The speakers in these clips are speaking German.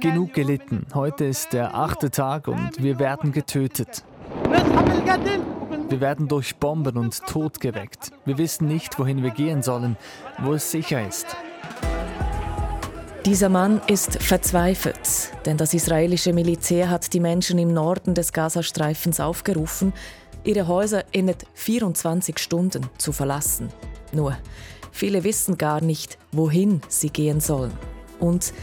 Genug gelitten. Heute ist der achte Tag und wir werden getötet. Wir werden durch Bomben und Tod geweckt. Wir wissen nicht, wohin wir gehen sollen, wo es sicher ist. Dieser Mann ist verzweifelt, denn das israelische Militär hat die Menschen im Norden des Gazastreifens aufgerufen, ihre Häuser in 24 Stunden zu verlassen. Nur, viele wissen gar nicht, wohin sie gehen sollen. Und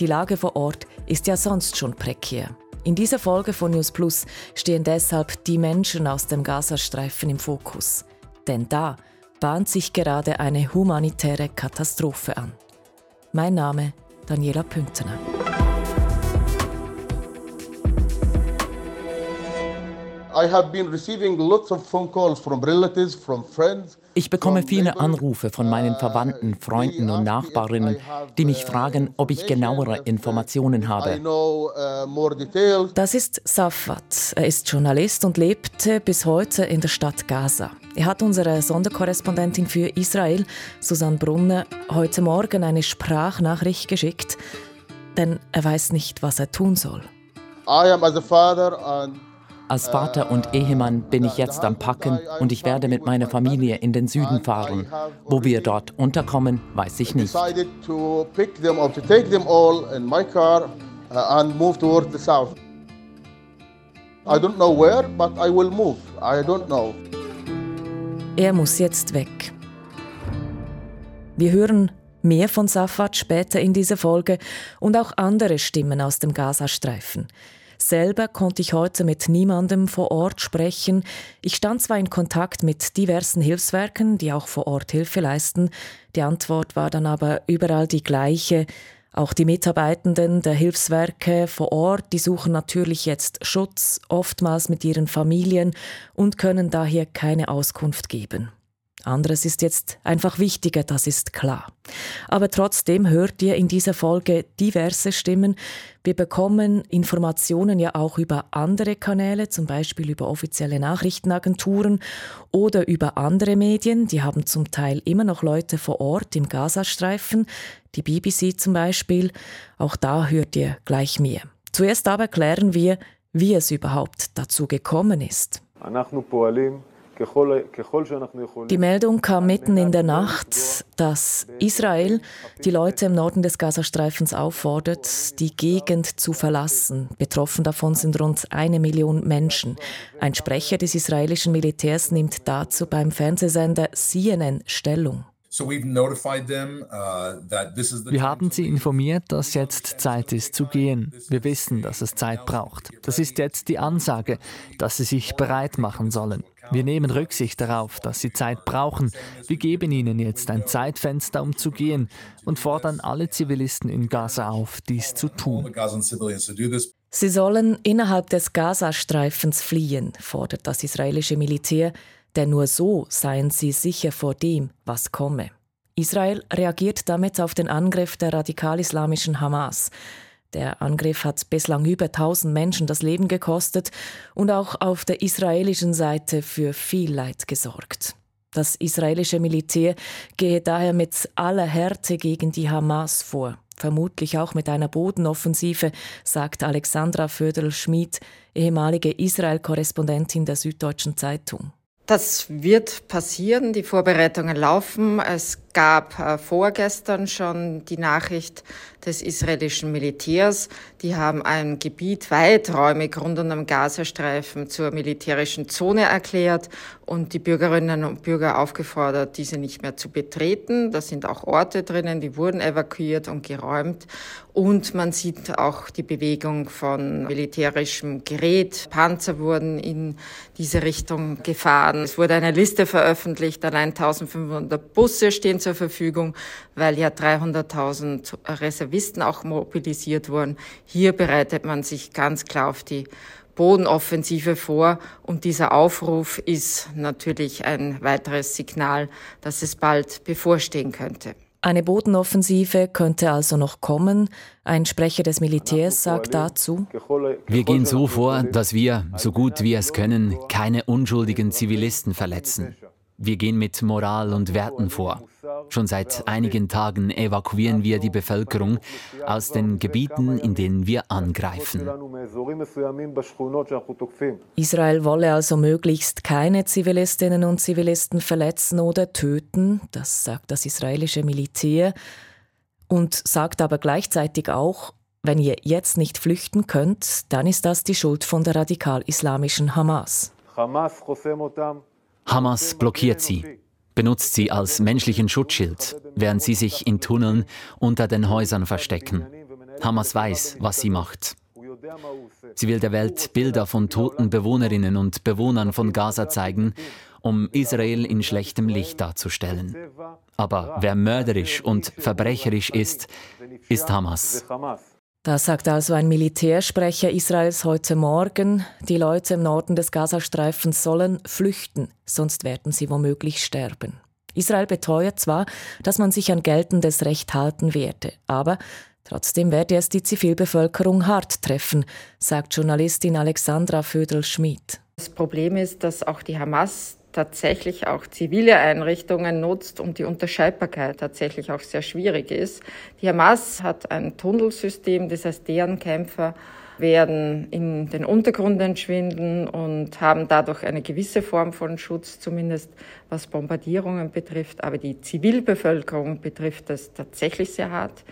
die Lage vor Ort ist ja sonst schon prekär. In dieser Folge von News Plus stehen deshalb die Menschen aus dem Gazastreifen im Fokus. Denn da bahnt sich gerade eine humanitäre Katastrophe an. Mein Name Daniela Püntener. Ich bekomme viele Anrufe von meinen Verwandten, Freunden und Nachbarinnen, die mich fragen, ob ich genauere Informationen habe. Das ist Safat. Er ist Journalist und lebte bis heute in der Stadt Gaza. Er hat unsere Sonderkorrespondentin für Israel, Susanne Brunner, heute Morgen eine Sprachnachricht geschickt, denn er weiß nicht, was er tun soll. I am as a father and als Vater und Ehemann bin ich jetzt am Packen und ich werde mit meiner Familie in den Süden fahren. Wo wir dort unterkommen, weiß ich nicht. Er muss jetzt weg. Wir hören mehr von Safat später in dieser Folge und auch andere Stimmen aus dem Gazastreifen. Selber konnte ich heute mit niemandem vor Ort sprechen. Ich stand zwar in Kontakt mit diversen Hilfswerken, die auch vor Ort Hilfe leisten. Die Antwort war dann aber überall die gleiche. Auch die Mitarbeitenden der Hilfswerke vor Ort, die suchen natürlich jetzt Schutz, oftmals mit ihren Familien und können daher keine Auskunft geben. Anderes ist jetzt einfach wichtiger, das ist klar. Aber trotzdem hört ihr in dieser Folge diverse Stimmen. Wir bekommen Informationen ja auch über andere Kanäle, zum Beispiel über offizielle Nachrichtenagenturen oder über andere Medien. Die haben zum Teil immer noch Leute vor Ort im Gazastreifen, die BBC zum Beispiel. Auch da hört ihr gleich mehr. Zuerst aber klären wir, wie es überhaupt dazu gekommen ist. Die Meldung kam mitten in der Nacht, dass Israel die Leute im Norden des Gazastreifens auffordert, die Gegend zu verlassen. Betroffen davon sind rund eine Million Menschen. Ein Sprecher des israelischen Militärs nimmt dazu beim Fernsehsender CNN Stellung. Uh, Wir haben sie informiert, dass jetzt Zeit ist zu gehen. Wir wissen, dass es Zeit braucht. Das ist jetzt die Ansage, dass sie sich bereit machen sollen. Wir nehmen Rücksicht darauf, dass sie Zeit brauchen. Wir geben ihnen jetzt ein Zeitfenster, um zu gehen und fordern alle Zivilisten in Gaza auf, dies zu tun. Sie sollen innerhalb des Gazastreifens fliehen, fordert das israelische Militär denn nur so seien sie sicher vor dem, was komme. Israel reagiert damit auf den Angriff der radikal-islamischen Hamas. Der Angriff hat bislang über 1000 Menschen das Leben gekostet und auch auf der israelischen Seite für viel Leid gesorgt. Das israelische Militär gehe daher mit aller Härte gegen die Hamas vor, vermutlich auch mit einer Bodenoffensive, sagt Alexandra Föderl-Schmid, ehemalige Israel-Korrespondentin der Süddeutschen Zeitung. Das wird passieren. Die Vorbereitungen laufen. Es gab äh, vorgestern schon die Nachricht des israelischen Militärs. Die haben ein Gebiet weiträumig rund um den Gazastreifen zur militärischen Zone erklärt und die Bürgerinnen und Bürger aufgefordert, diese nicht mehr zu betreten. Da sind auch Orte drinnen, die wurden evakuiert und geräumt. Und man sieht auch die Bewegung von militärischem Gerät. Panzer wurden in diese Richtung gefahren. Es wurde eine Liste veröffentlicht, allein 1500 Busse stehen zur Verfügung, weil ja 300.000 Reservisten auch mobilisiert wurden. Hier bereitet man sich ganz klar auf die Bodenoffensive vor. Und dieser Aufruf ist natürlich ein weiteres Signal, dass es bald bevorstehen könnte. Eine Bodenoffensive könnte also noch kommen. Ein Sprecher des Militärs sagt dazu, wir gehen so vor, dass wir, so gut wir es können, keine unschuldigen Zivilisten verletzen. Wir gehen mit Moral und Werten vor. Schon seit einigen Tagen evakuieren wir die Bevölkerung aus den Gebieten, in denen wir angreifen. Israel wolle also möglichst keine Zivilistinnen und Zivilisten verletzen oder töten, das sagt das israelische Militär, und sagt aber gleichzeitig auch, wenn ihr jetzt nicht flüchten könnt, dann ist das die Schuld von der radikal-islamischen Hamas. Hamas blockiert sie benutzt sie als menschlichen Schutzschild, während sie sich in Tunneln unter den Häusern verstecken. Hamas weiß, was sie macht. Sie will der Welt Bilder von toten Bewohnerinnen und Bewohnern von Gaza zeigen, um Israel in schlechtem Licht darzustellen. Aber wer mörderisch und verbrecherisch ist, ist Hamas. Das sagt also ein Militärsprecher Israels heute Morgen. Die Leute im Norden des Gazastreifens sollen flüchten, sonst werden sie womöglich sterben. Israel beteuert zwar, dass man sich an geltendes Recht halten werde, aber trotzdem werde es die Zivilbevölkerung hart treffen, sagt Journalistin Alexandra Födel-Schmid. Das Problem ist, dass auch die Hamas tatsächlich auch zivile Einrichtungen nutzt und die Unterscheidbarkeit tatsächlich auch sehr schwierig ist. Die Hamas hat ein Tunnelsystem, das heißt, deren Kämpfer werden in den Untergrund entschwinden und haben dadurch eine gewisse Form von Schutz, zumindest was Bombardierungen betrifft. Aber die Zivilbevölkerung betrifft das tatsächlich sehr hart.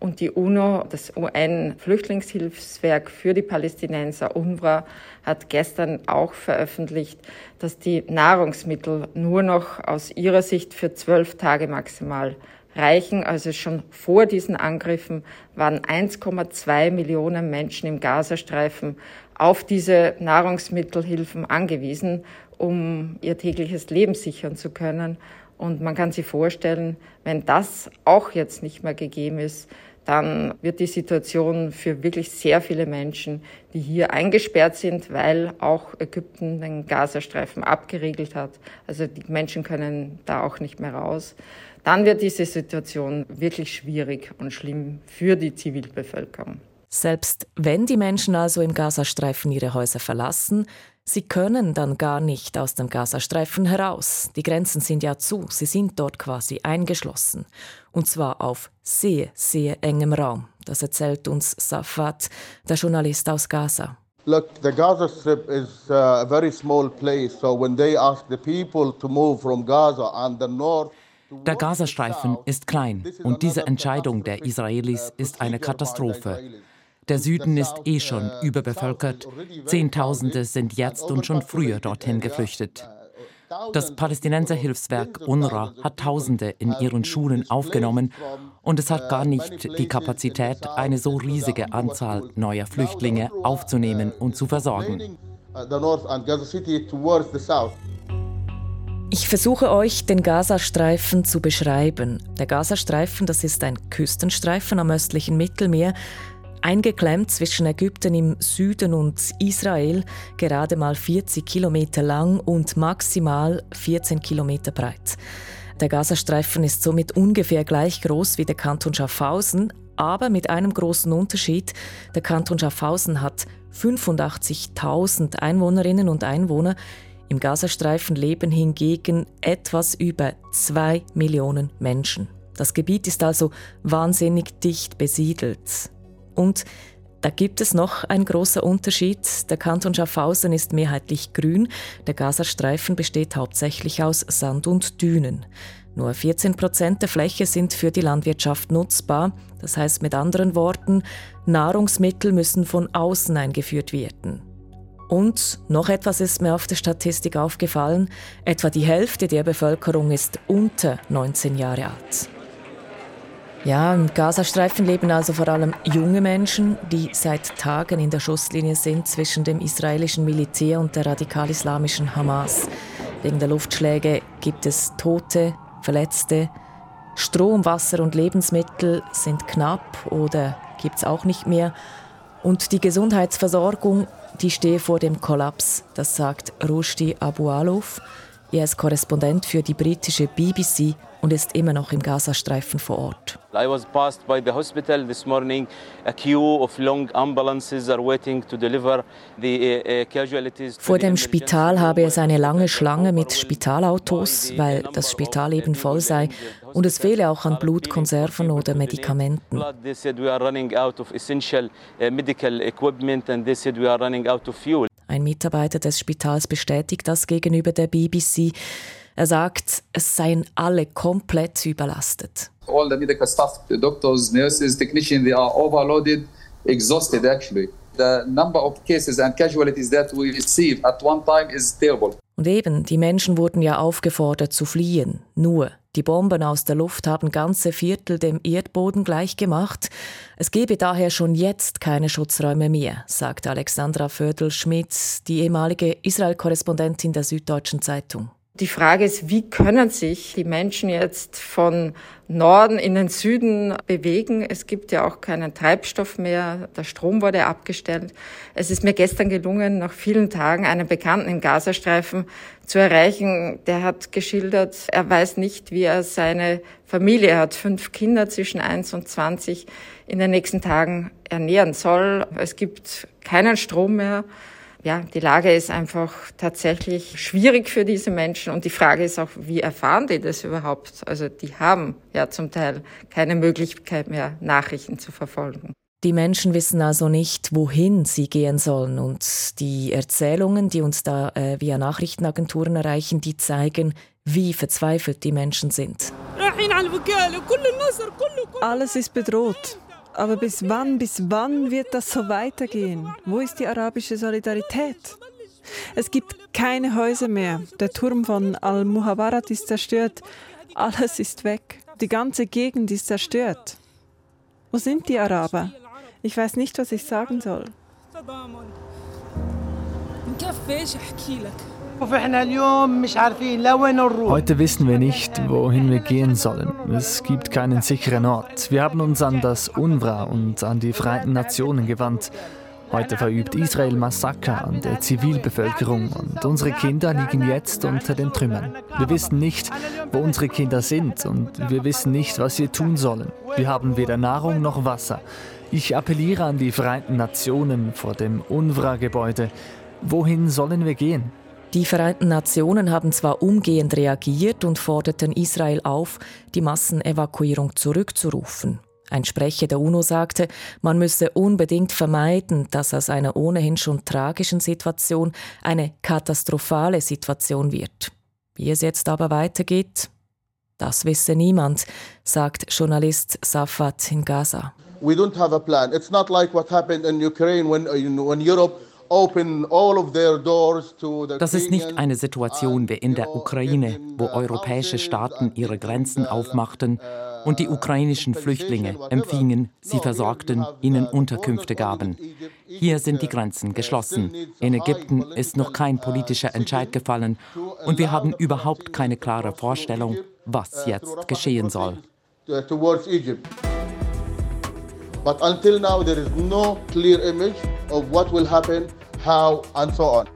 Und die UNO, das UN-Flüchtlingshilfswerk für die Palästinenser, UNRWA, hat gestern auch veröffentlicht, dass die Nahrungsmittel nur noch aus ihrer Sicht für zwölf Tage maximal reichen. Also schon vor diesen Angriffen waren 1,2 Millionen Menschen im Gazastreifen auf diese Nahrungsmittelhilfen angewiesen, um ihr tägliches Leben sichern zu können. Und man kann sich vorstellen, wenn das auch jetzt nicht mehr gegeben ist, dann wird die Situation für wirklich sehr viele Menschen, die hier eingesperrt sind, weil auch Ägypten den Gazastreifen abgeriegelt hat, also die Menschen können da auch nicht mehr raus, dann wird diese Situation wirklich schwierig und schlimm für die Zivilbevölkerung. Selbst wenn die Menschen also im Gazastreifen ihre Häuser verlassen, sie können dann gar nicht aus dem Gazastreifen heraus. Die Grenzen sind ja zu, sie sind dort quasi eingeschlossen. Und zwar auf sehr, sehr engem Raum. Das erzählt uns Safat, der Journalist aus Gaza. Look, the Gaza Strip is a very small place, so when they ask the people to move from Gaza and the north der Gazastreifen ist klein und diese Entscheidung der Israelis ist eine Katastrophe. Der Süden ist eh schon überbevölkert. Zehntausende sind jetzt und schon früher dorthin geflüchtet. Das Palästinenserhilfswerk UNRWA hat Tausende in ihren Schulen aufgenommen und es hat gar nicht die Kapazität, eine so riesige Anzahl neuer Flüchtlinge aufzunehmen und zu versorgen. Ich versuche euch den Gazastreifen zu beschreiben. Der Gazastreifen, das ist ein Küstenstreifen am östlichen Mittelmeer, Eingeklemmt zwischen Ägypten im Süden und Israel, gerade mal 40 Kilometer lang und maximal 14 Kilometer breit. Der Gazastreifen ist somit ungefähr gleich groß wie der Kanton Schaffhausen, aber mit einem großen Unterschied. Der Kanton Schaffhausen hat 85.000 Einwohnerinnen und Einwohner. Im Gazastreifen leben hingegen etwas über 2 Millionen Menschen. Das Gebiet ist also wahnsinnig dicht besiedelt. Und da gibt es noch einen großen Unterschied. Der Kanton Schaffhausen ist mehrheitlich grün. Der Gazastreifen besteht hauptsächlich aus Sand und Dünen. Nur 14 Prozent der Fläche sind für die Landwirtschaft nutzbar. Das heißt mit anderen Worten, Nahrungsmittel müssen von außen eingeführt werden. Und noch etwas ist mir auf der Statistik aufgefallen. Etwa die Hälfte der Bevölkerung ist unter 19 Jahre alt. Ja, im Gazastreifen leben also vor allem junge Menschen, die seit Tagen in der Schusslinie sind zwischen dem israelischen Militär und der radikal-islamischen Hamas. Wegen der Luftschläge gibt es Tote, Verletzte. Strom, Wasser und Lebensmittel sind knapp oder gibt es auch nicht mehr. Und die Gesundheitsversorgung, die stehe vor dem Kollaps, das sagt Rushdie Abu Aluf. Er ist Korrespondent für die britische BBC und ist immer noch im Gazastreifen vor Ort. I was passed by the hospital this morning. A queue of long ambulances are waiting to deliver the uh, uh, casualties. Vor dem Spital habe es eine lange Schlange mit Spitalautos, weil das Spital eben voll sei und es fehle auch an Blutkonserven oder Medikamenten. They said we are running out of essential uh, medical equipment and they said we are running out of fuel. Ein Mitarbeiter des Spitals bestätigt das gegenüber der BBC. Er sagt, es seien alle komplett überlastet. All the medical staff, the doctors, nurses, technicians, they are overloaded, exhausted actually. The number of cases and casualties that we receive at one time is terrible. Und eben, die Menschen wurden ja aufgefordert zu fliehen. Nur, die Bomben aus der Luft haben ganze Viertel dem Erdboden gleichgemacht. Es gebe daher schon jetzt keine Schutzräume mehr, sagt Alexandra Födel-Schmidt, die ehemalige Israel-Korrespondentin der Süddeutschen Zeitung. Die Frage ist, wie können sich die Menschen jetzt von Norden in den Süden bewegen? Es gibt ja auch keinen Treibstoff mehr. Der Strom wurde abgestellt. Es ist mir gestern gelungen, nach vielen Tagen einen Bekannten im Gazastreifen zu erreichen. Der hat geschildert, er weiß nicht, wie er seine Familie, er hat fünf Kinder zwischen eins und zwanzig, in den nächsten Tagen ernähren soll. Es gibt keinen Strom mehr ja, die Lage ist einfach tatsächlich schwierig für diese Menschen und die Frage ist auch, wie erfahren die das überhaupt? Also die haben ja zum Teil keine Möglichkeit mehr, Nachrichten zu verfolgen. Die Menschen wissen also nicht, wohin sie gehen sollen. Und die Erzählungen, die uns da äh, via Nachrichtenagenturen erreichen, die zeigen, wie verzweifelt die Menschen sind. Alles ist bedroht. Aber bis wann, bis wann wird das so weitergehen? Wo ist die arabische Solidarität? Es gibt keine Häuser mehr. Der Turm von Al-Muhawarat ist zerstört. Alles ist weg. Die ganze Gegend ist zerstört. Wo sind die Araber? Ich weiß nicht, was ich sagen soll. Heute wissen wir nicht, wohin wir gehen sollen. Es gibt keinen sicheren Ort. Wir haben uns an das UNRWA und an die Vereinten Nationen gewandt. Heute verübt Israel Massaker an der Zivilbevölkerung und unsere Kinder liegen jetzt unter den Trümmern. Wir wissen nicht, wo unsere Kinder sind und wir wissen nicht, was wir tun sollen. Wir haben weder Nahrung noch Wasser. Ich appelliere an die Vereinten Nationen vor dem UNRWA-Gebäude. Wohin sollen wir gehen? Die Vereinten Nationen haben zwar umgehend reagiert und forderten Israel auf, die Massenevakuierung zurückzurufen. Ein Sprecher der UNO sagte, man müsse unbedingt vermeiden, dass aus einer ohnehin schon tragischen Situation eine katastrophale Situation wird. Wie es jetzt aber weitergeht, das wisse niemand, sagt Journalist Safat in Gaza. We don't have a plan. It's not like what happened in Ukraine when, when Europe das ist nicht eine Situation wie in der Ukraine, wo europäische Staaten ihre Grenzen aufmachten und die ukrainischen Flüchtlinge empfingen, sie versorgten, ihnen Unterkünfte gaben. Hier sind die Grenzen geschlossen. In Ägypten ist noch kein politischer Entscheid gefallen und wir haben überhaupt keine klare Vorstellung, was jetzt geschehen soll. But until now there is no clear image of what will happen how and so on.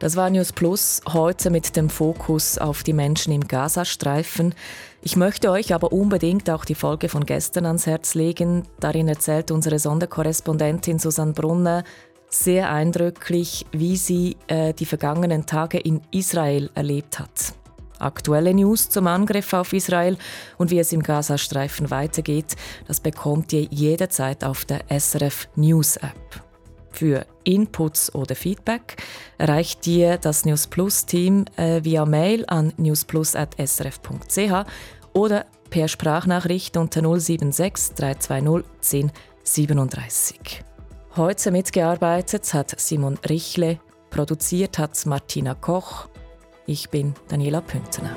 Das war News Plus, heute mit dem Fokus auf die Menschen im Gazastreifen. Ich möchte euch aber unbedingt auch die Folge von gestern ans Herz legen. Darin erzählt unsere Sonderkorrespondentin Susanne Brunner sehr eindrücklich, wie sie äh, die vergangenen Tage in Israel erlebt hat. Aktuelle News zum Angriff auf Israel und wie es im Gazastreifen weitergeht, das bekommt ihr jederzeit auf der SRF News App. Für Inputs oder Feedback erreicht ihr das News Plus Team äh, via Mail an newsplus.srf.ch oder per Sprachnachricht unter 076 320 1037. Heute mitgearbeitet hat Simon Richle, produziert hat Martina Koch ich bin Daniela Pünzner.